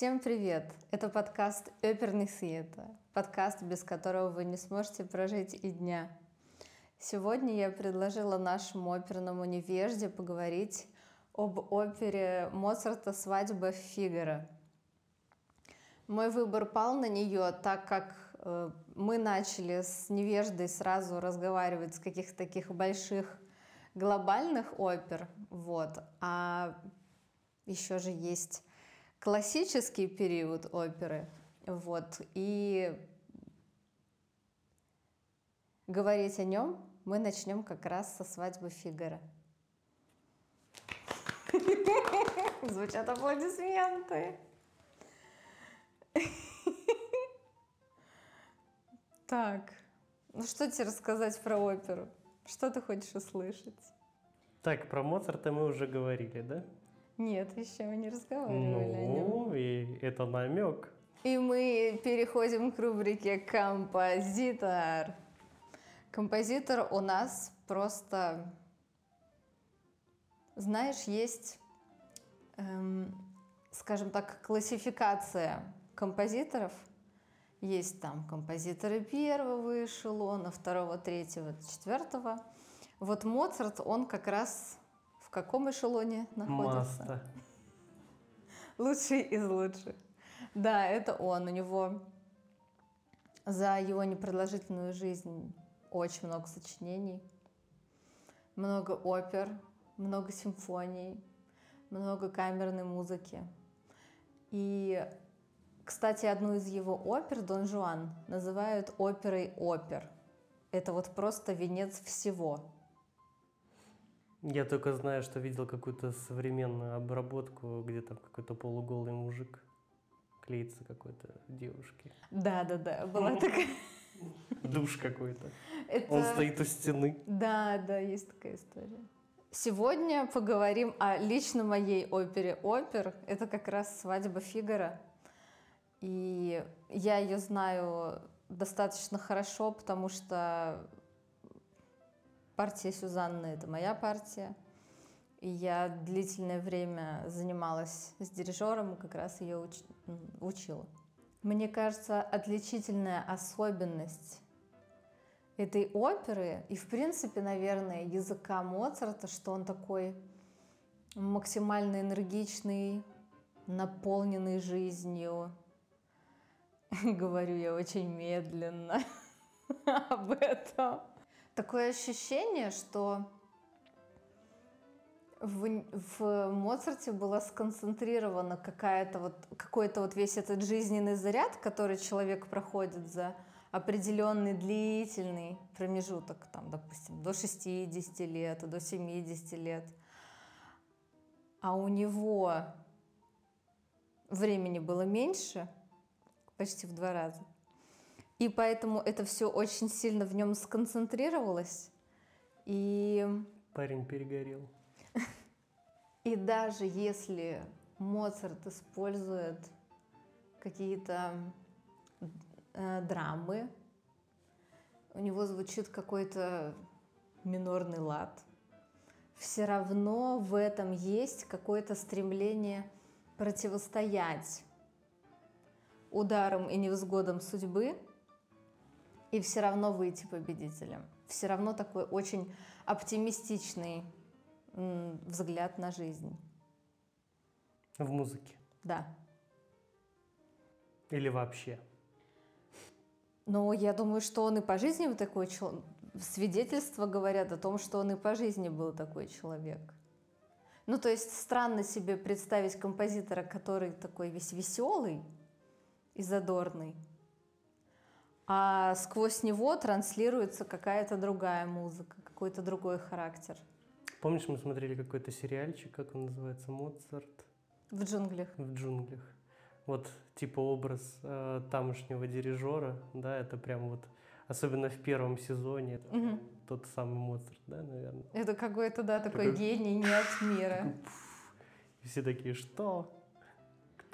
Всем привет! Это подкаст «Оперный света», подкаст, без которого вы не сможете прожить и дня. Сегодня я предложила нашему оперному невежде поговорить об опере Моцарта «Свадьба Фигара». Мой выбор пал на нее, так как э, мы начали с невеждой сразу разговаривать с каких-то таких больших глобальных опер, вот, а еще же есть классический период оперы. Вот. И говорить о нем мы начнем как раз со свадьбы Фигара. Звучат аплодисменты. Так, ну что тебе рассказать про оперу? Что ты хочешь услышать? Так, про Моцарта мы уже говорили, да? Нет, еще мы не разговаривали о нем. Ну, и это намек. И мы переходим к рубрике «Композитор». Композитор у нас просто... Знаешь, есть, эм, скажем так, классификация композиторов. Есть там композиторы первого эшелона, второго, третьего, четвертого. Вот Моцарт, он как раз в каком эшелоне находится? Маста. Лучший из лучших. Да, это он. У него за его непродолжительную жизнь очень много сочинений, много опер, много симфоний, много камерной музыки. И, кстати, одну из его опер, Дон Жуан, называют оперой опер. Это вот просто венец всего. Я только знаю, что видел какую-то современную обработку, где там какой-то полуголый мужик клеится какой-то девушке. Да, да, да, была такая. Душ какой-то. Это- Он стоит у стены. Да, да, есть такая история. Сегодня поговорим о лично моей опере «Опер». Это как раз «Свадьба Фигара». И я ее знаю достаточно хорошо, потому что партия Сюзанны — это моя партия. И я длительное время занималась с дирижером как раз ее уч- учила. Мне кажется, отличительная особенность этой оперы и, в принципе, наверное, языка Моцарта, что он такой максимально энергичный, наполненный жизнью. Говорю я очень медленно об этом. Такое ощущение, что в, в Моцарте была сконцентрирована какая-то вот, какой-то вот весь этот жизненный заряд, который человек проходит за определенный длительный промежуток, там, допустим, до 60 лет, до 70 лет. А у него времени было меньше, почти в два раза. И поэтому это все очень сильно в нем сконцентрировалось. И Парень перегорел. и даже если Моцарт использует какие-то э, драмы, у него звучит какой-то минорный лад, все равно в этом есть какое-то стремление противостоять ударам и невзгодам судьбы и все равно выйти победителем. Все равно такой очень оптимистичный взгляд на жизнь. В музыке. Да. Или вообще. Но я думаю, что он и по жизни вот такой человек. Свидетельства говорят о том, что он и по жизни был такой человек. Ну, то есть странно себе представить композитора, который такой весь веселый и задорный, а сквозь него транслируется какая-то другая музыка, какой-то другой характер. Помнишь, мы смотрели какой-то сериальчик, как он называется, Моцарт В джунглях. в джунглях. Вот типа образ э, тамошнего дирижера, да, это прям вот, особенно в первом сезоне, это Мгм. тот самый Моцарт, да, наверное. Это какой-то, да, такой Такой- гений не от мира. И все такие, что?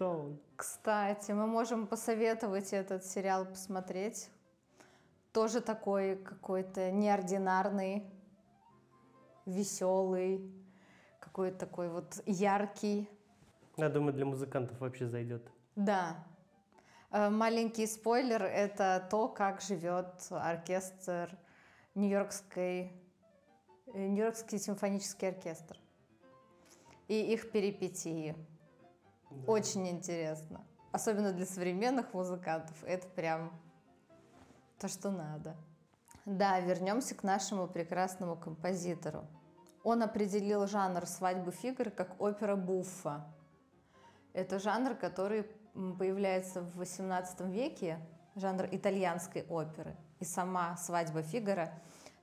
Он? Кстати, мы можем посоветовать этот сериал посмотреть. Тоже такой какой-то неординарный, веселый, какой-то такой вот яркий. Я думаю, для музыкантов вообще зайдет. Да. Э, маленький спойлер – это то, как живет оркестр Нью-Йоркской, э, Нью-Йоркский симфонический оркестр. И их перипетии. Очень интересно. Особенно для современных музыкантов. Это прям то, что надо. Да, вернемся к нашему прекрасному композитору. Он определил жанр свадьбы Фигар как опера буффа. Это жанр, который появляется в XVIII веке, жанр итальянской оперы. И сама свадьба Фигара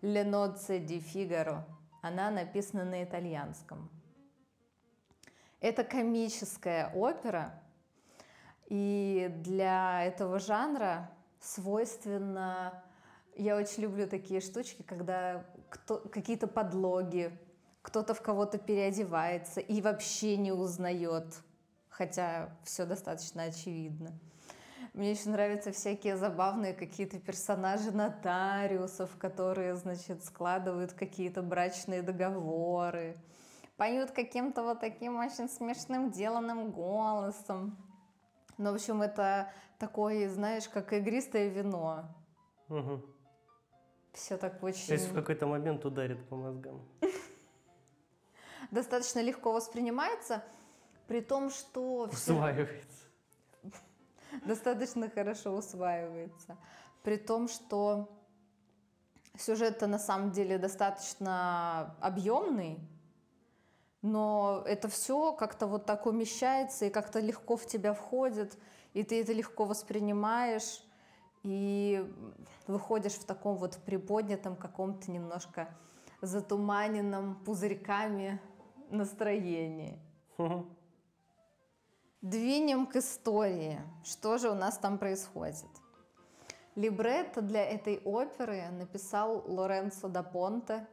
«Le di Figaro» она написана на итальянском. Это комическая опера, и для этого жанра свойственно... Я очень люблю такие штучки, когда кто, какие-то подлоги, кто-то в кого-то переодевается и вообще не узнает, хотя все достаточно очевидно. Мне еще нравятся всякие забавные какие-то персонажи нотариусов, которые, значит, складывают какие-то брачные договоры поют каким-то вот таким очень смешным деланным голосом. Ну, в общем, это такое, знаешь, как игристое вино. Угу. Все так очень... То есть в какой-то момент ударит по мозгам. Достаточно легко воспринимается, при том, что... Усваивается. Достаточно хорошо усваивается. При том, что сюжет-то на самом деле достаточно объемный, но это все как-то вот так умещается и как-то легко в тебя входит, и ты это легко воспринимаешь, и выходишь в таком вот приподнятом каком-то немножко затуманенном пузырьками настроении. Двинем к истории. Что же у нас там происходит? Либретто для этой оперы написал Лоренцо да Понте.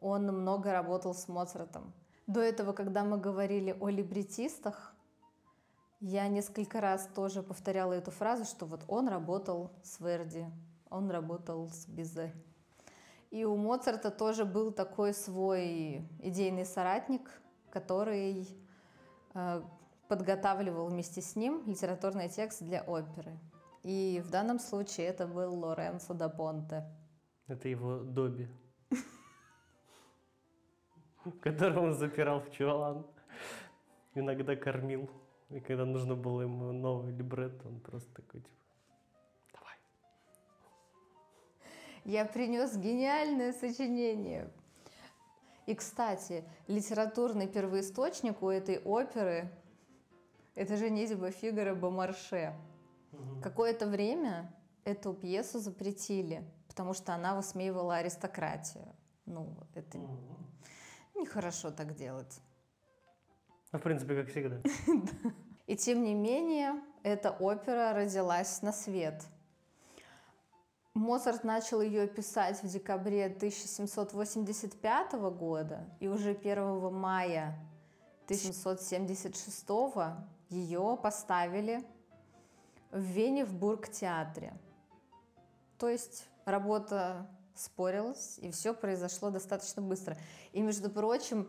Он много работал с Моцартом. До этого, когда мы говорили о либретистах, я несколько раз тоже повторяла эту фразу, что вот он работал с Верди, он работал с Бизе. И у Моцарта тоже был такой свой идейный соратник, который э, подготавливал вместе с ним литературный текст для оперы. И в данном случае это был Лоренцо да Понте. Это его Доби. которого он запирал в чулан. Иногда кормил. И когда нужно было ему новый либрет, он просто такой, типа, давай. Я принес гениальное сочинение. И, кстати, литературный первоисточник у этой оперы – это «Женитьба Фигара Бомарше». Угу. Какое-то время эту пьесу запретили, потому что она высмеивала аристократию. Ну, это угу. Нехорошо так делать. Ну, в принципе, как всегда. И тем не менее, эта опера родилась на свет. Моцарт начал ее писать в декабре 1785 года, и уже 1 мая 1776 ее поставили в Вене в Бургтеатре. То есть работа спорилась, и все произошло достаточно быстро. И, между прочим,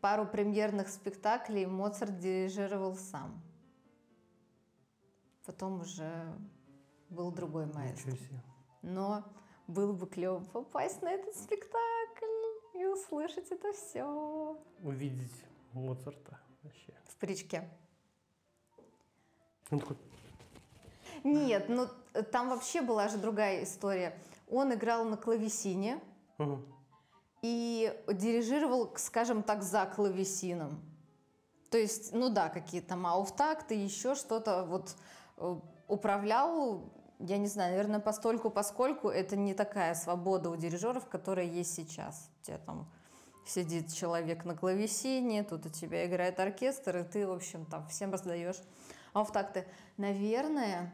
пару премьерных спектаклей Моцарт дирижировал сам. Потом уже был другой маэстро. Но было бы клево попасть на этот спектакль и услышать это все. Увидеть Моцарта вообще. В причке. Он такой... Нет, ну там вообще была же другая история. Он играл на клавесине угу. и дирижировал, скажем так, за клавесином. То есть, ну да, какие-то там ауфтакты, еще что-то вот э, управлял, я не знаю, наверное, постольку, поскольку это не такая свобода у дирижеров, которая есть сейчас. У тебя там сидит человек на клавесине, тут у тебя играет оркестр, и ты, в общем, там всем раздаешь ауфтакты. Наверное,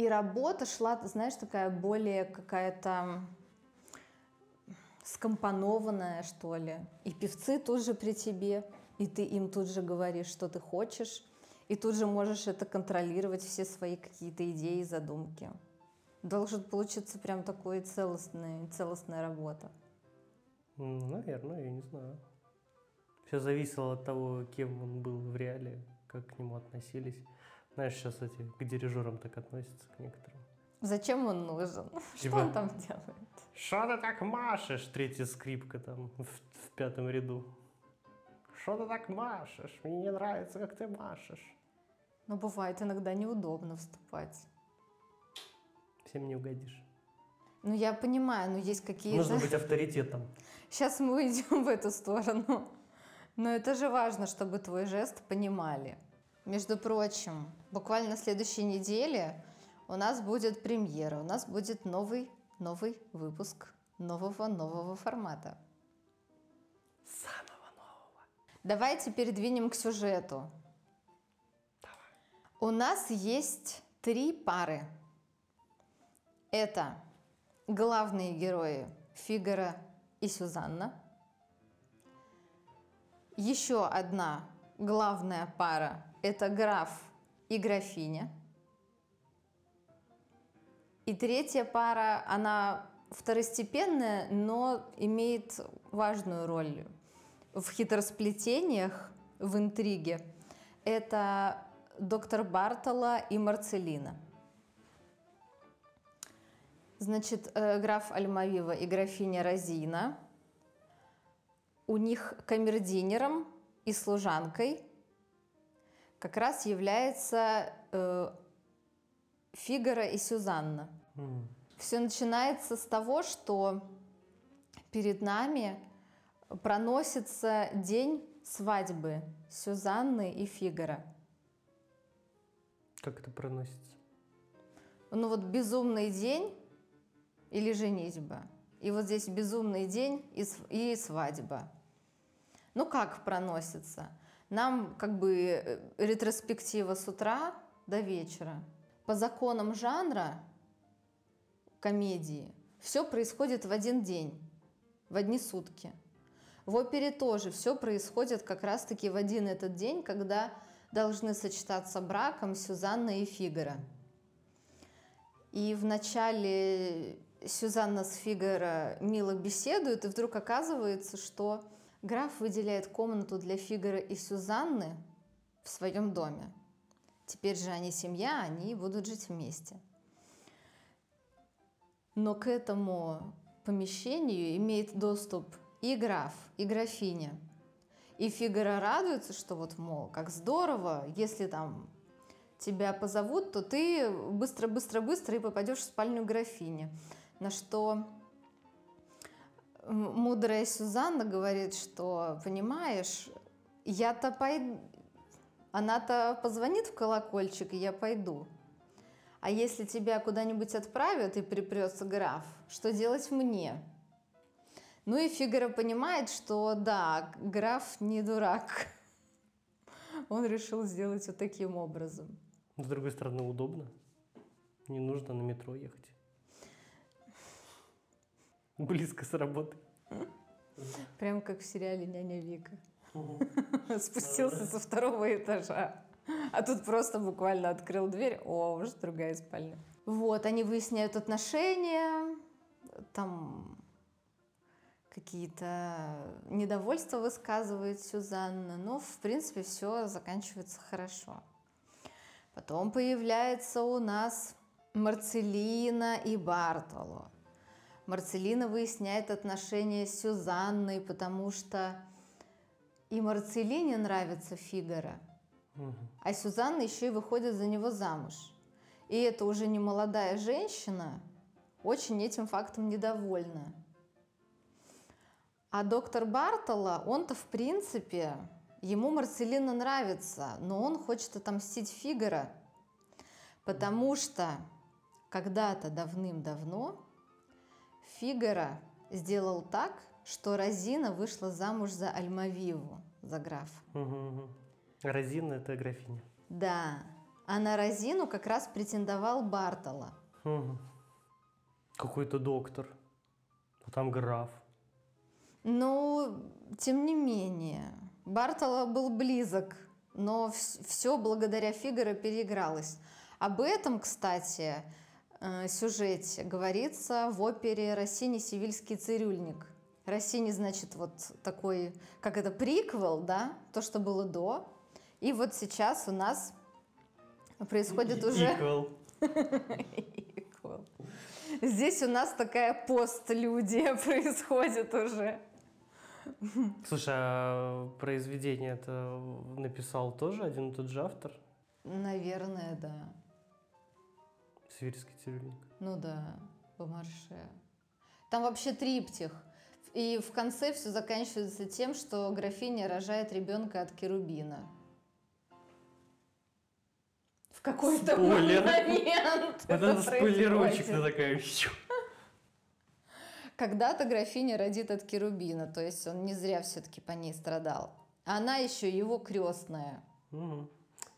и работа шла, знаешь, такая более какая-то скомпонованная, что ли. И певцы тут же при тебе, и ты им тут же говоришь, что ты хочешь, и тут же можешь это контролировать, все свои какие-то идеи и задумки. Должен получиться прям такой целостная, целостная работа. Наверное, я не знаю. Все зависело от того, кем он был в реале, как к нему относились. Знаешь, сейчас эти к дирижерам так относятся к некоторым. Зачем он нужен? Что Типа- он там делает? Что ты так машешь? Третья скрипка там в, в пятом ряду. Что ты так машешь? Мне не нравится, как ты машешь. Ну, бывает иногда неудобно вступать. Всем не угодишь. Ну, я понимаю, но есть какие-то... Нужно быть авторитетом. Сейчас мы уйдем в эту сторону. Но это же важно, чтобы твой жест понимали. Между прочим, буквально на следующей неделе у нас будет премьера, у нас будет новый, новый выпуск нового, нового формата. Самого нового. Давайте передвинем к сюжету. У нас есть три пары. Это главные герои Фигара и Сюзанна. Еще одна главная пара – это граф и графиня. И третья пара, она второстепенная, но имеет важную роль в хитросплетениях, в интриге. Это доктор Бартола и Марцелина. Значит, э, граф Альмавива и графиня Розина. У них камердинером и служанкой как раз является э, Фигара и Сюзанна. М. Все начинается с того, что перед нами проносится день свадьбы Сюзанны и Фигара. Как это проносится? Ну вот безумный день или женитьба. И вот здесь безумный день и, и свадьба. Ну как проносится? Нам как бы э, ретроспектива с утра до вечера. По законам жанра комедии все происходит в один день, в одни сутки. В опере тоже все происходит как раз-таки в один этот день, когда должны сочетаться браком Сюзанна и Фигара. И вначале Сюзанна с Фигаро мило беседуют, и вдруг оказывается, что граф выделяет комнату для Фигара и Сюзанны в своем доме. Теперь же они семья, они будут жить вместе. Но к этому помещению имеет доступ и граф, и графиня. И Фигаро радуется, что вот, мол, как здорово, если там тебя позовут, то ты быстро-быстро-быстро и попадешь в спальню графини. На что мудрая Сюзанна говорит, что, понимаешь, я-то пойду, она-то позвонит в колокольчик, и я пойду. А если тебя куда-нибудь отправят и припрется граф, что делать мне? Ну и Фигаро понимает, что да, граф не дурак. Он решил сделать вот таким образом. С другой стороны, удобно. Не нужно на метро ехать. Близко с работы. Прям как в сериале «Няня Вика». Спустился со второго этажа. А тут просто буквально открыл дверь. О, уже другая спальня. Вот, они выясняют отношения. Там какие-то недовольства высказывает Сюзанна. Но, в принципе, все заканчивается хорошо. Потом появляется у нас Марцелина и Бартоло. Марцелина выясняет отношения с Сюзанной, потому что и Марцелине нравится Фигаро, Мгм. а Сюзанна еще и выходит за него замуж. И это уже не молодая женщина, очень этим фактом недовольна. А доктор Бартола, он-то в принципе, ему Марцелина нравится, но он хочет отомстить Фигаро, потому что когда-то давным-давно Фигаро сделал так, что Розина вышла замуж за Альмавиву, за графа. Мгм, мгм. Розина это графиня. Да, а на Розину как раз претендовал Бартола. Мгм. Какой-то доктор. А там граф. Ну, тем не менее, Бартола был близок, но все благодаря Фигаро переигралось. Об этом, кстати, сюжете говорится в опере Россини «Сивильский цирюльник». Россини, значит, вот такой, как это, приквел, да, то, что было до. И вот сейчас у нас происходит уже... Equal. Equal. Здесь у нас такая постлюдия происходит уже. Слушай, а произведение это написал тоже один и тот же автор? Наверное, да. Сибирский цирюльник. Ну да, Бомарше. Там вообще триптих. И в конце все заканчивается тем, что графиня рожает ребенка от Керубина. В какой-то Спойлер. момент. Это это спойлерочек, ты такая. «Щу». Когда-то графиня родит от Керубина, то есть он не зря все-таки по ней страдал. А Она еще его крестная. Мгм.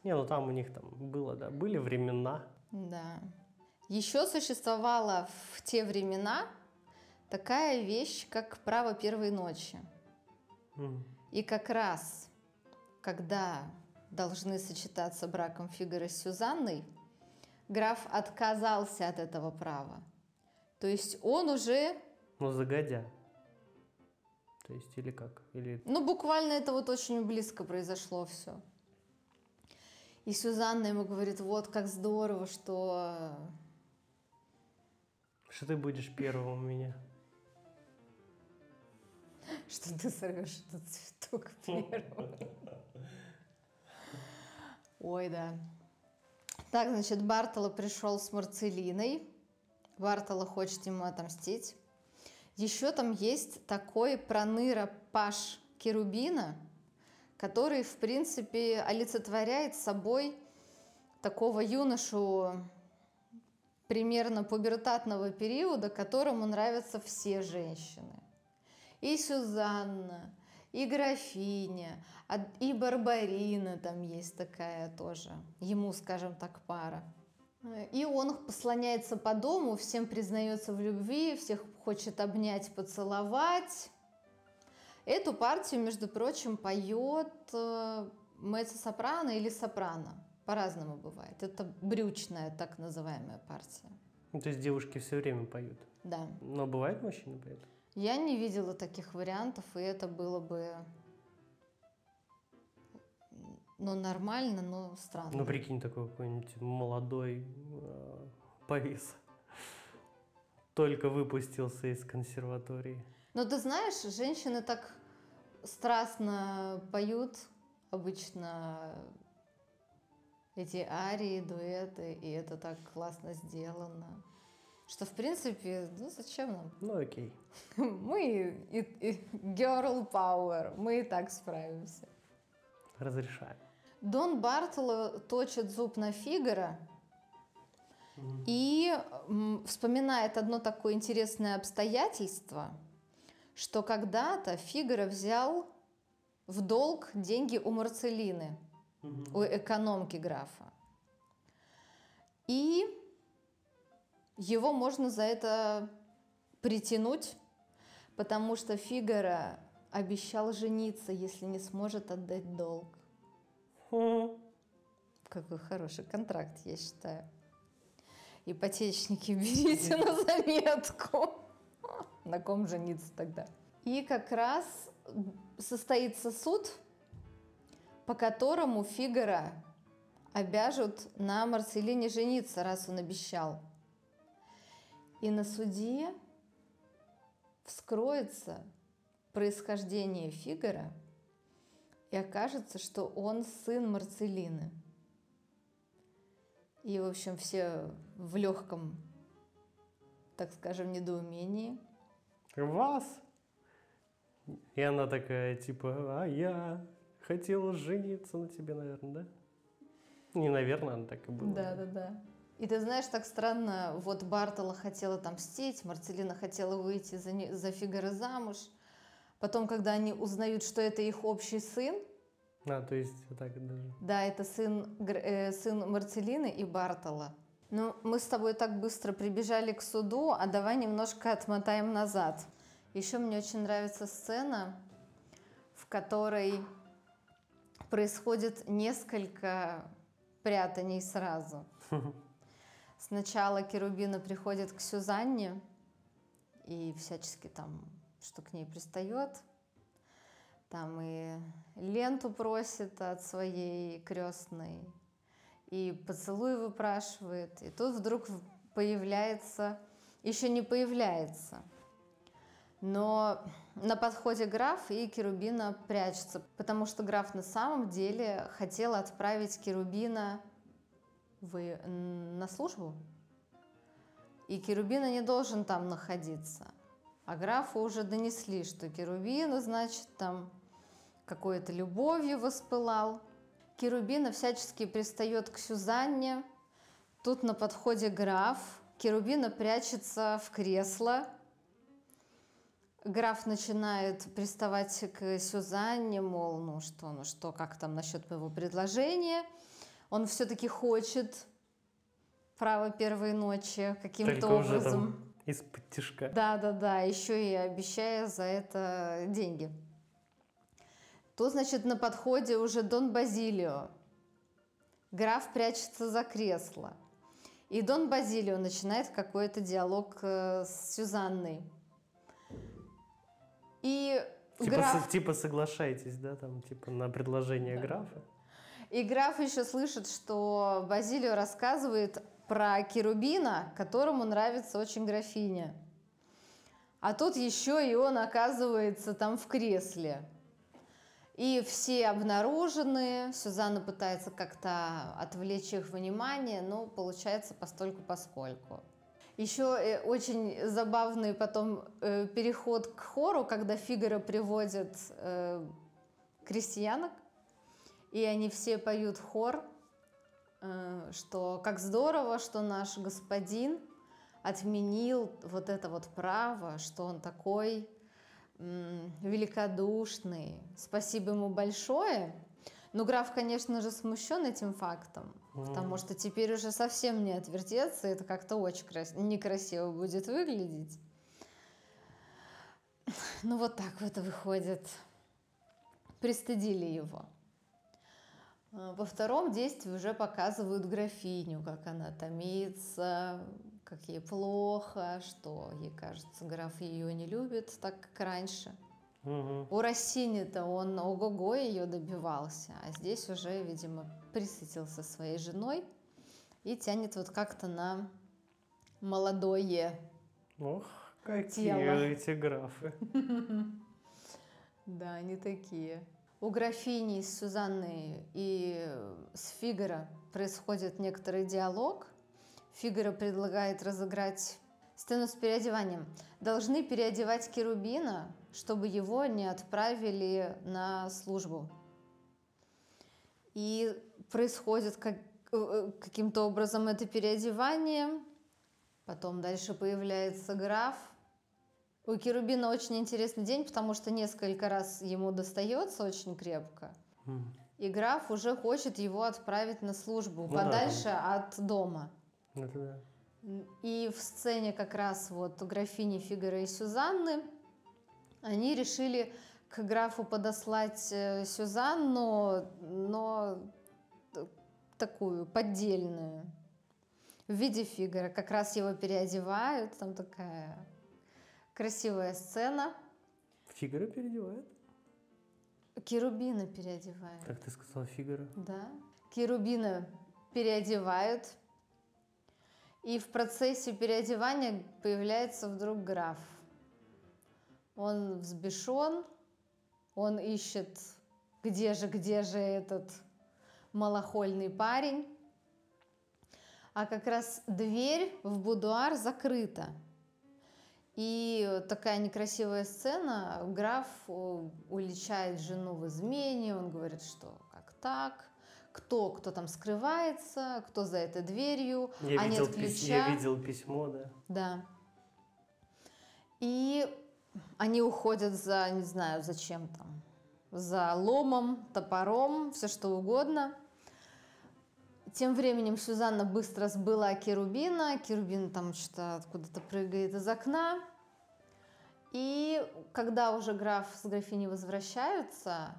Не, ну там у них там было, да, были времена. Да. Еще существовала в те времена такая вещь, как право первой ночи. Мгм. И как раз, когда должны сочетаться браком Фигара с Сюзанной, граф отказался от этого права. То есть он уже, Ну, загодя. То есть, или как? Или ну буквально это вот очень близко произошло все. И Сюзанна ему говорит, вот как здорово, что что ты будешь первым у меня? что ты сорвешь этот цветок первый. Ой, да. Так, значит, Бартоло пришел с Марцелиной. Бартоло хочет ему отомстить. Еще там есть такой проныра Паш Керубина, который, в принципе, олицетворяет собой такого юношу примерно пубертатного периода, которому нравятся все женщины. И Сюзанна, и графиня, а- и Барбарина там есть такая тоже. Ему, скажем так, пара. И он послоняется по дому, всем признается в любви, всех хочет обнять, поцеловать. Эту партию, между прочим, поет э, меццо-сопрано или сопрано. По-разному бывает. Это брючная так называемая партия. Ну, то есть девушки все время поют. Да. Но бывает мужчины поют? Я не видела таких вариантов, и это было бы ну, нормально, но странно. Ну, прикинь, такой какой-нибудь молодой э, повис. Только выпустился из консерватории. Но ты знаешь, женщины так страстно поют обычно эти арии, дуэты, и это так классно сделано, что, в принципе, ну зачем нам? Ну, окей. Мы и, и girl power, мы и так справимся. Разрешаю. Дон Бартоло точит зуб на Фигара и вспоминает одно такое интересное обстоятельство, что когда-то Фигаро взял в долг деньги у Марцелины, у экономки графа. И его можно за это притянуть, потому что Фигаро обещал жениться, если не сможет отдать долг. Хм. Какой хороший контракт, я считаю. Ипотечники берите на заметку. На ком жениться тогда? И как раз состоится суд, по которому Фигара обяжут на Марселине жениться, раз он обещал. И на суде вскроется происхождение Фигара, и окажется, что он сын Марцелины. И, в общем, все в легком, так скажем, недоумении. Вас? И она такая, типа, а я хотела жениться на тебе, наверное, да? Не, наверное, она так и была. Да, да, да. И ты знаешь, так странно, вот Бартола хотела отомстить, Марцелина хотела выйти за, не- за Фигаро замуж. Потом, когда они узнают, что это их общий сын, А, то есть вот так даже. да, это сын, э, сын Марцелины и Бартола. Ну, мы с тобой так быстро прибежали к суду, а давай немножко отмотаем назад. Еще мне очень нравится сцена, в которой происходит несколько прятаний сразу. Сначала Керубина приходит к Сюзанне и всячески там, что к ней пристает. Там и ленту просит от своей крестной, и поцелуй выпрашивает. И тут вдруг появляется, еще не появляется, но на подходе граф и Керубина прячется, потому что граф на самом деле хотел отправить Керубина в, на службу. И Керубина не должен там находиться. А графу уже донесли, что Керубина, значит, там какой-то любовью воспылал. Керубина всячески пристает к Сюзанне. Тут на подходе граф. Керубина прячется в кресло. Граф начинает приставать к Сюзанне, мол, ну что, ну что, как там насчет моего предложения. Он все-таки хочет право первой ночи каким-то образом. из-под тяжка. Да, да, да, еще и обещая за это деньги. То, значит, на подходе уже Дон Базилио. Граф прячется за кресло. И Дон Базилио начинает какой-то диалог э, с Сюзанной. И типа, граф... типа соглашайтесь, да, там, типа на предложение да. графа. И граф еще слышит, что Базилио рассказывает про Керубина, которому нравится очень графиня. А тут еще и он оказывается там в кресле. И все обнаружены, Сюзанна пытается как-то отвлечь их внимание, но получается постольку поскольку. Еще э, очень забавный потом э, переход к хору, когда Фигара приводит э, крестьянок, и они все поют хор, что как здорово, что наш господин отменил вот это вот право, что он такой великодушный. Спасибо ему большое. Но граф, конечно же, смущен этим фактом, mm. потому что теперь уже совсем не отвертеться, это как-то очень крас... некрасиво будет выглядеть. Ну вот так вот выходит. Пристыдили его. А, во втором действии уже показывают графиню, как она томится, как ей плохо, что ей кажется, граф ее не любит так, как раньше – Угу. У Рассини-то он ого-го ее добивался, а здесь уже, видимо, присытился своей женой и тянет вот как-то на молодое Ох, какие тело. эти графы. Да, они такие. У графини с Сюзанной и с Фигаро происходит некоторый диалог. Фигаро предлагает разыграть сцену с переодеванием. Должны переодевать Керубина, чтобы его не отправили на службу. И происходит как, э, каким-то образом это переодевание. Потом дальше появляется граф. У Керубина очень интересный день, потому что несколько раз ему достается очень крепко. И граф уже хочет его отправить на службу, ну, подальше да. от дома. Это да. И в сцене как раз вот графини Фигара и Сюзанны они решили к графу подослать э, Сюзанну, но такую поддельную в виде Фигара. Как раз его переодевают, там такая красивая сцена. Фигара переодевает? Керубина переодевают. Как ты сказала, Фигара? Да. Керубина переодевают, и в процессе переодевания появляется вдруг граф. Он взбешен, он ищет, где же, где же этот малохольный парень. А как раз дверь в будуар закрыта. И такая некрасивая сцена. Граф уличает жену в измене. Он говорит, что как так? Кто, кто там скрывается, кто за этой дверью, я а видел нет ключа. Я видел письмо, да. Да. И они уходят за, не знаю, зачем там, за ломом, топором, все что угодно. Тем временем Сюзанна быстро сбыла Керубина. Керубин там что-то откуда-то прыгает из окна. И когда уже граф с графиней возвращаются,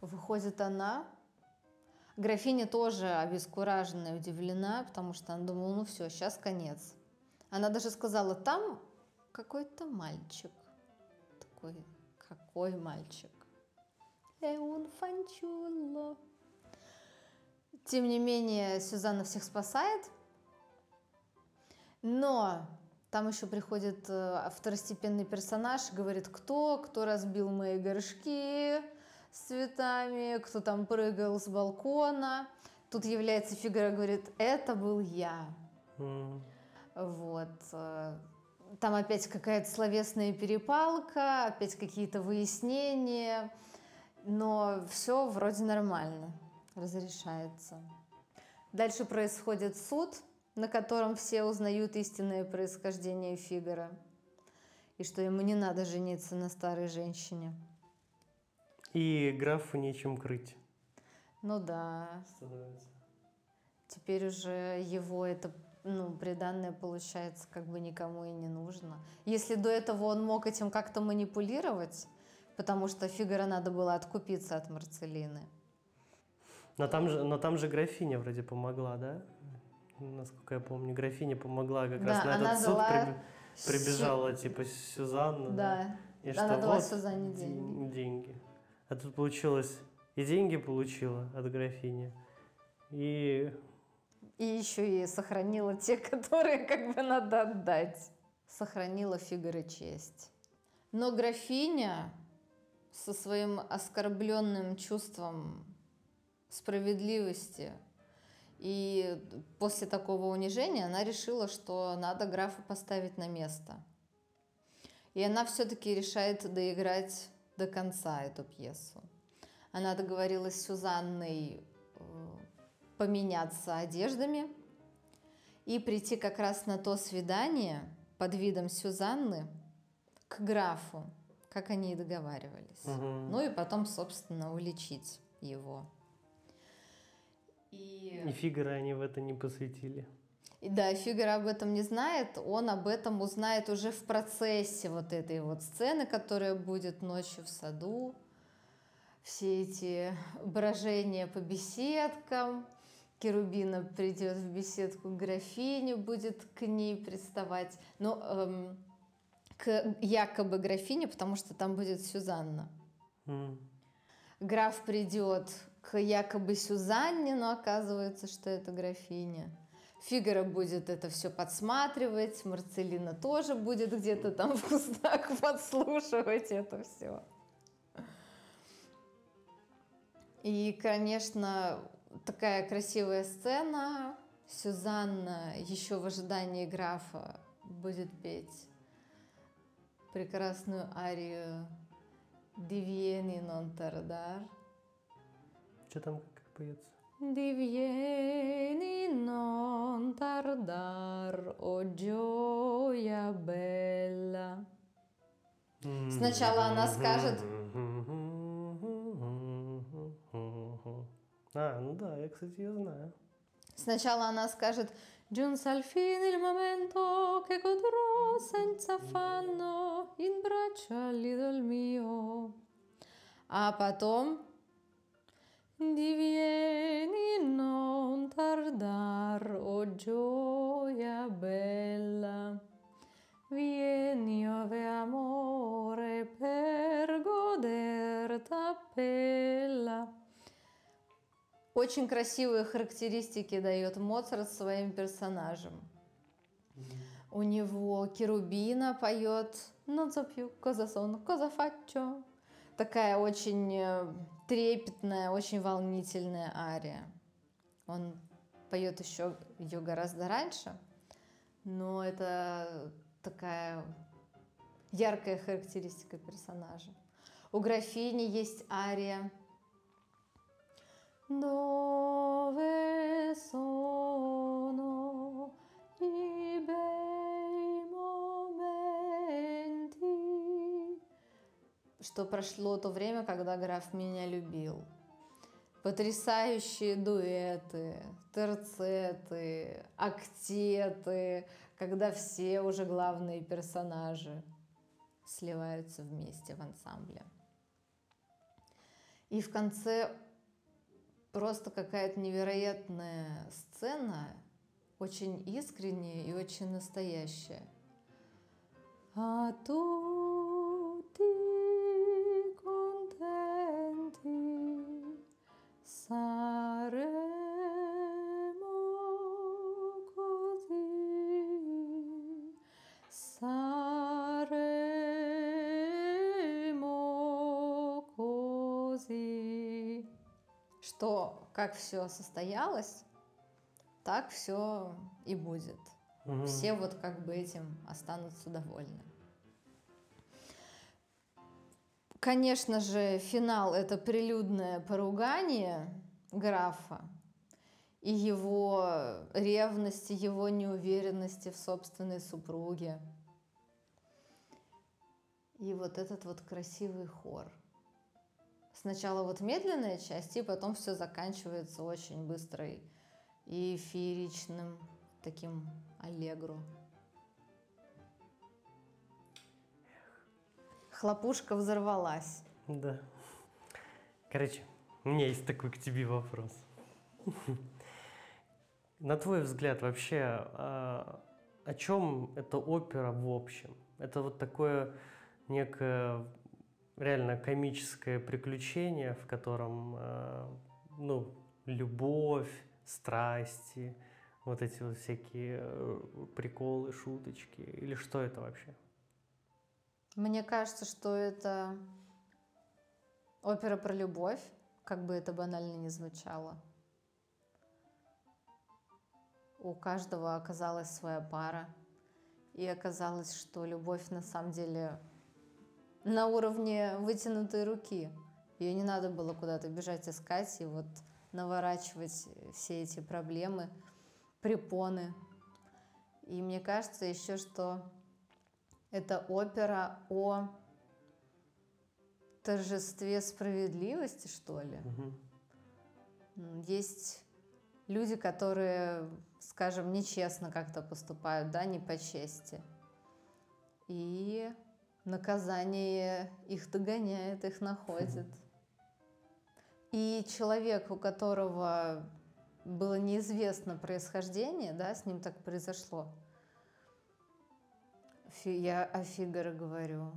выходит она, Графиня тоже обескуражена и удивлена, потому что она думала, ну все, сейчас конец. Она даже сказала, там какой-то мальчик. Такой, какой мальчик? Эун фанчулло. Тем не менее, Сюзанна всех спасает. Но там еще приходит э, второстепенный персонаж, говорит, кто, кто разбил мои горшки с цветами, кто там прыгал с балкона. Тут является фигура, говорит, это был я. М. Вот. э, Там опять какая-то словесная перепалка, опять какие-то выяснения, но все вроде нормально, разрешается. Дальше происходит суд, на котором все узнают истинное происхождение Фигара, и что ему не надо жениться на старой женщине. И графу нечем крыть Ну да, становится. теперь уже его это ну, приданное получается как бы никому и не нужно. Если до этого он мог этим как-то манипулировать, потому что Фигаро надо было откупиться от Марцелины. Но там же, но там же графиня вроде помогла, да? Насколько я помню, графиня помогла как раз Да, на она этот суд дала прибежала, типа, Сюзанна, да? Да, И она что дала вот Сюзанне де- деньги. деньги. А тут получилось, и деньги получила от графини, и И еще и сохранила те, которые как бы надо отдать. Сохранила Фигаро честь. Но графиня со своим оскорбленным чувством справедливости и после такого унижения она решила, что надо графа поставить на место. И она все-таки решает доиграть до конца эту пьесу. Она договорилась с Сюзанной э, поменяться одеждами и прийти как раз на то свидание под видом Сюзанны к графу, как они и договаривались. Мгм. Ну и потом, собственно, уличить его. И, и Фигаро они в это не посвятили. И да, Фигаро об этом не знает, он об этом узнает уже в процессе вот этой вот сцены, которая будет ночью в саду. Все эти брожения по беседкам, Керубина придет в беседку к графине, будет к ней приставать. Ну, эм, к якобы графине, потому что там будет Сюзанна. М. Граф придет к якобы Сюзанне, но оказывается, что это графиня. Фигаро будет это все подсматривать, Марцелина тоже будет где-то там в кустах подслушивать это все. И, конечно, такая красивая сцена. Сюзанна еще в ожидании графа будет петь прекрасную арию «Divieni non tardar». Что там как поется? Divieni non tardar, o gioia bella. Сначала она скажет- А, ну да, я, кстати, ее знаю. Сначала она скажет «Giunse al fine il momento che godrò senza affanno in braccio all'idol mio». А потом «Divieni non tardar, o gioia bella». Vieni, ove amore, per goder t'appella. Очень красивые характеристики дает Моцарт своим персонажам. У него Керубина поет «Non so più cosa sono, cosa faccio». Такая очень э, трепетная, очень волнительная ария. Он поет еще ее гораздо раньше, но это такая яркая характеристика персонажа. У графини есть ария Dove Что прошло то время, когда граф меня любил. Потрясающие дуэты, терцеты, актеты, когда все уже главные персонажи сливаются вместе в ансамбле. И в конце просто какая-то невероятная сцена, очень искренняя и очень настоящая. А tutti как все состоялось, так все и будет. Мгм. Все вот как бы этим останутся довольны. Конечно же, финал это прилюдное поругание графа и его ревности, его неуверенности в собственной супруге. И вот этот вот красивый хор. Сначала вот медленная часть, и потом все заканчивается очень быстрой и фееричным таким аллегро. Хлопушка взорвалась. Да. Короче, у меня есть такой к тебе вопрос. На твой взгляд, вообще, а, о чем эта опера в общем? Это вот такое некое реально комическое приключение, в котором, а, ну, любовь, страсти, вот эти вот всякие э, приколы, шуточки, или что это вообще? Мне кажется, что это опера про любовь, как бы это банально не звучало. У каждого оказалась своя пара, и оказалось, что любовь на самом деле на уровне вытянутой руки. Ее не надо было куда-то бежать искать и вот наворачивать все эти проблемы, препоны. И мне кажется еще, что это опера о торжестве справедливости, что ли. М, Есть люди, которые, скажем, нечестно как-то поступают, да, не по чести. И наказание их догоняет, их находит. И человек, у которого было неизвестно происхождение, да, с ним так произошло. Фи- Я о Фигаро говорю.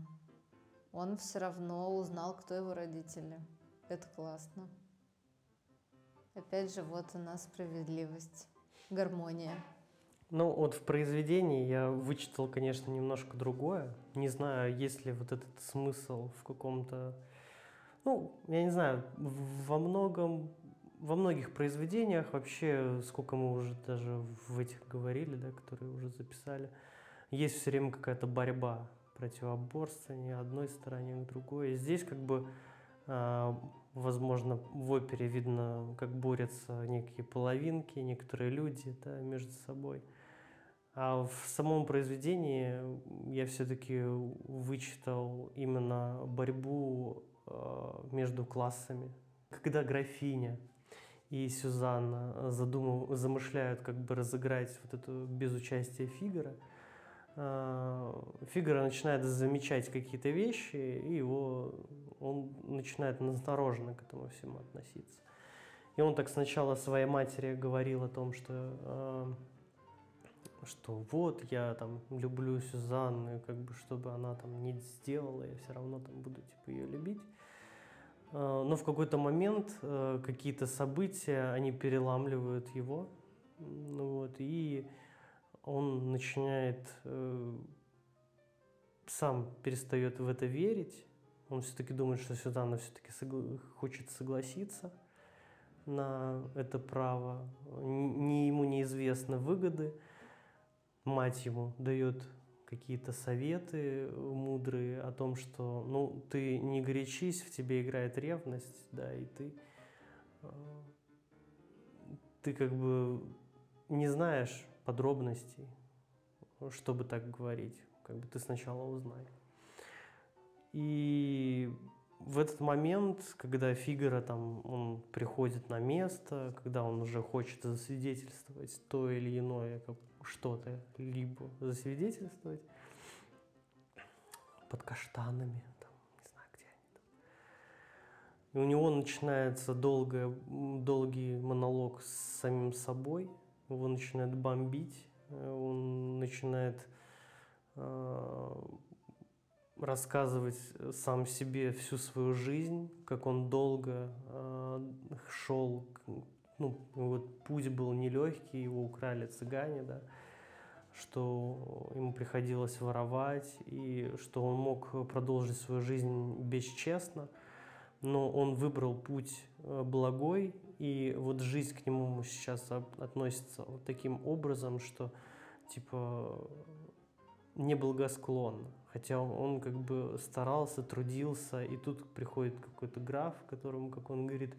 Он все равно узнал, кто его родители. Это классно. Опять же, вот она справедливость, гармония. Ну, вот в произведении я вычитал, конечно, немножко другое. Не знаю, есть ли вот этот смысл в каком-то... Ну, я не знаю, во многом... Во многих произведениях вообще, сколько мы уже даже в этих говорили, да, которые уже записали, есть все время какая-то борьба, противоборствование одной стороне к другой. И здесь как бы, а, возможно, в опере видно, как борются некие половинки, некоторые люди да, между собой. А в самом произведении я все-таки вычитал именно борьбу э, между классами. Когда графиня и Сюзанна задумав- замышляют как бы разыграть вот эту без участия Фигара, э, Фигаро начинает замечать какие-то вещи, и его, он начинает настороженно к этому всему относиться. И он так сначала своей матери говорил о том, что э, что вот я там люблю Сюзанну, как бы чтобы она там не сделала, я все равно там буду типа ее любить. А, Но в какой-то момент э, какие-то события, они переламливают его, ну вот, и он начинает э, сам перестает в это верить. Он все-таки думает, что Сюзанна все-таки хочет согласиться на это право. Не ему неизвестны выгоды мать ему дает какие-то советы мудрые о том, что, ну, ты не горячись, в тебе играет ревность, да, и ты, э, ты как бы не знаешь подробностей, чтобы так говорить, как бы ты сначала узнай. И в этот момент, когда Фигара там, он приходит на место, когда он уже хочет засвидетельствовать то или иное, как что-то, либо засвидетельствовать под каштанами, там, не знаю, где они там. И у него начинается долгое, долгий монолог с самим собой, его начинает бомбить, он начинает э, рассказывать сам себе всю свою жизнь, как он долго э, шел, к- ну, вот путь был нелегкий, его украли цыгане, да, что ему приходилось воровать, и что он мог продолжить свою жизнь бесчестно, но он выбрал путь э, благой, и вот жизнь к нему сейчас относится вот таким образом, что типа неблагосклонно. Хотя он, он как бы старался, трудился, и тут приходит какой-то граф, которому, как он говорит,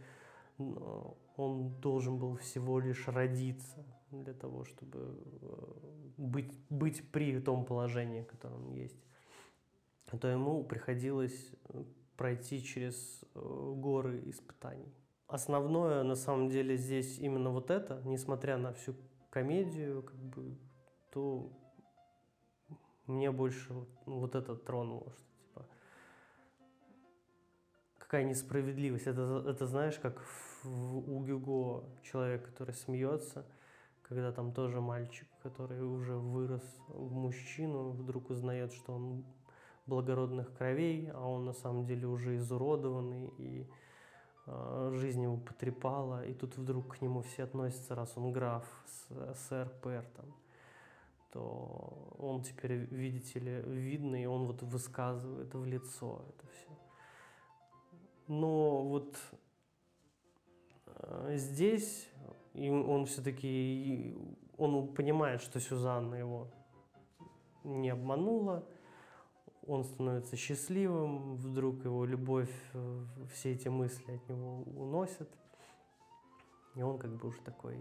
он должен был всего лишь родиться для того, чтобы э, быть, быть при том положении, в котором он есть. То ему приходилось э, пройти через э, горы испытаний. Основное, на самом деле, здесь именно вот это, несмотря на всю комедию, как бы, то мне больше вот, ну, это тронуло, что какая несправедливость. Это, это знаешь, как в, у Гюго человек, который смеется, когда там тоже мальчик, который уже вырос в мужчину, вдруг узнает, что он благородных кровей, а он на самом деле уже изуродованный, и э, жизнь его потрепала, и тут вдруг к нему все относятся, раз он граф, сэр, пэр, там, то он теперь, видите ли, видный, и он вот высказывает в лицо это все. Но вот э, здесь и он все-таки, он понимает, что Сюзанна его не обманула, он становится счастливым, вдруг его любовь, э, все эти мысли от него уносят, и он как бы уже такой,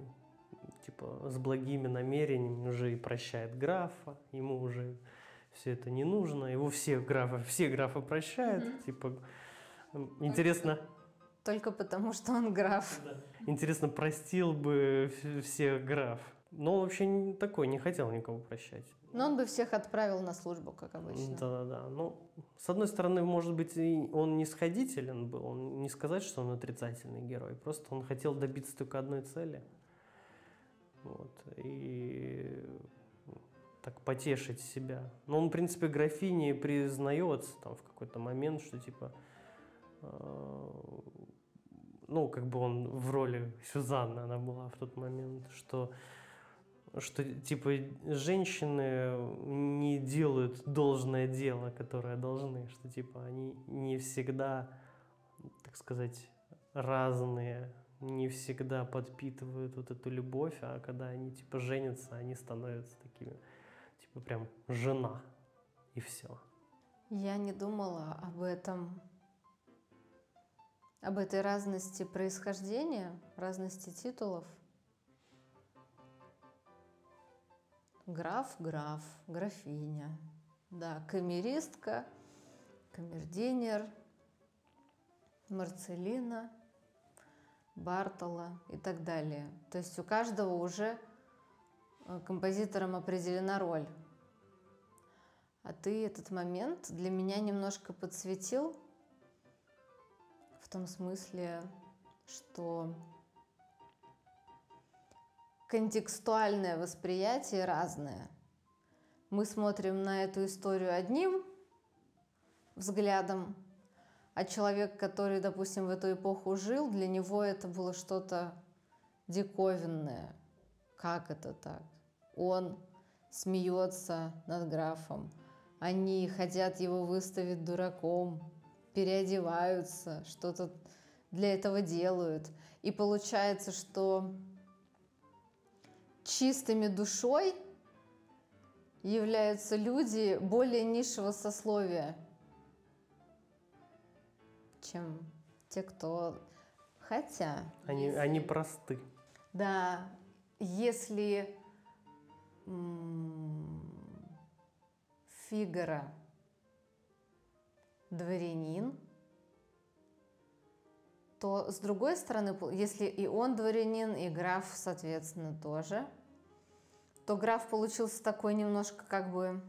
типа, с благими намерениями уже и прощает графа, ему уже все это не нужно, его все графы, все графы прощают, mm-hmm. типа, интересно, только потому, что он граф. Да. Интересно, простил бы всех граф. Но вообще не такой, не хотел никого прощать. Но он бы всех отправил на службу, как обычно. Да-да-да. Ну, с одной стороны, может быть, он не сходителен был, он не сказать, что он отрицательный герой, просто он хотел добиться только одной цели. Вот. И так потешить себя. Но он, в принципе, графине признается там в какой-то момент, что типа ну, как бы он в роли Сюзанны она была в тот момент, что что типа женщины не делают должное дело, которое должны, что типа они не всегда, так сказать, разные, не всегда подпитывают вот эту любовь, а когда они типа женятся, они становятся такими, типа прям жена и все. Я не думала об этом об этой разности происхождения, разности титулов. Граф, граф, графиня, да, камеристка, камердинер, Марцелина, Бартола и так далее. То есть у каждого уже э, композитором определена роль. А ты этот момент для меня немножко подсветил, в том смысле, что контекстуальное восприятие разное. Мы смотрим на эту историю одним взглядом, а человек, который, допустим, в эту эпоху жил, для него это было что-то диковинное. Как это так? Он смеется над графом, они хотят его выставить дураком, переодеваются, что-то для этого делают. И получается, что чистыми душой являются люди более низшего сословия, чем те, кто... Хотя... Они, если... они просты. Да, если Фигара дворянин, то с другой стороны, если и он дворянин, и граф, соответственно, тоже, то граф получился такой немножко как бы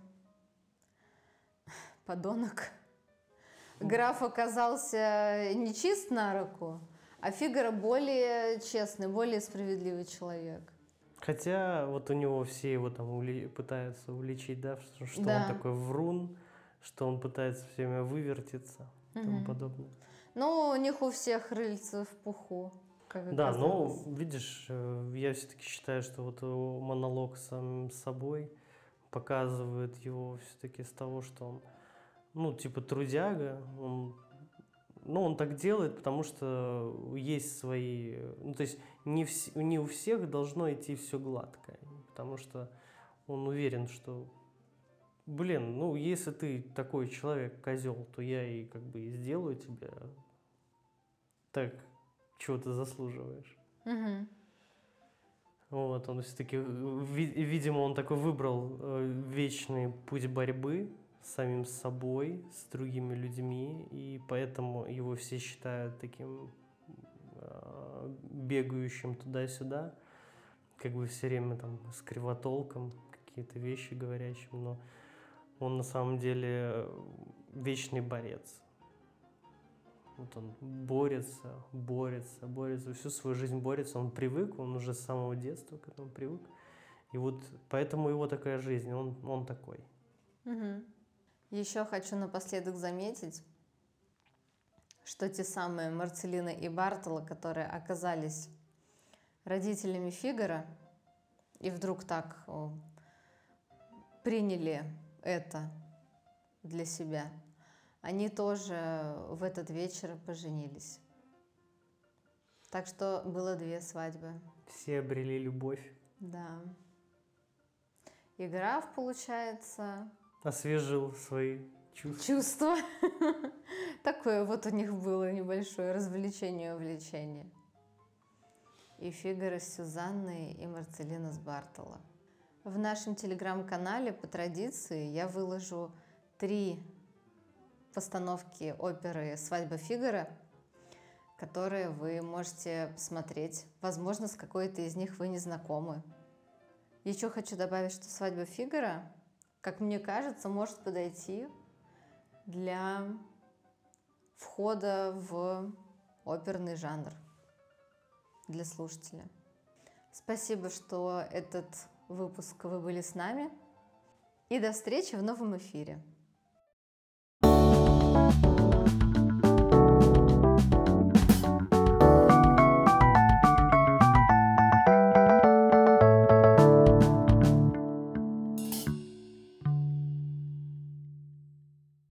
подонок. Граф оказался нечист на руку, а Фигара более честный, более справедливый человек. Хотя вот у него все его там ули... пытаются уличить, да, что да. он такой врун, что он пытается все время вывертиться и тому подобное. Ну, у них у всех рыльца в пуху. Как да, но видишь, э, я все-таки считаю, что вот монолог сам с собой показывает его все-таки с того, что он, ну, типа трудяга, он ну, он так делает, потому что есть свои... Ну, то есть не, вс, не у всех должно идти все гладко, потому что он уверен, что, блин, ну, если ты такой человек, козел, то я и как бы и сделаю тебе так, чего ты заслуживаешь. Угу. Вот, он все-таки, видимо, он такой выбрал э, вечный путь борьбы с самим собой, с другими людьми, и поэтому его все считают таким э, бегающим туда-сюда, как бы все время там с кривотолком, какие-то вещи говорящим, но он на самом деле вечный борец. Вот он борется, борется, борется, всю свою жизнь борется, он привык, он уже с самого детства к этому привык. И вот поэтому его такая жизнь, он, он такой. Угу. Еще хочу напоследок заметить, что те самые Марцелина и Бартола, которые оказались родителями Фигара, и вдруг так приняли это для себя – они тоже в этот вечер поженились. Так что было две свадьбы. Все обрели любовь. Да. И граф, получается... Освежил свои чувства. Чувства. Такое вот у них было небольшое развлечение, увлечение. И Фигаро с Сюзанной, и Марцелина с Бартола. В нашем телеграм-канале по традиции я выложу три постановки оперы «Свадьба Фигара», которые вы можете посмотреть. Возможно, с какой-то из них вы не знакомы. Еще хочу добавить, что «Свадьба Фигара», как мне кажется, может подойти для входа в оперный жанр для слушателя. Спасибо, что этот выпуск вы были с нами. И до встречи в новом эфире. Thank you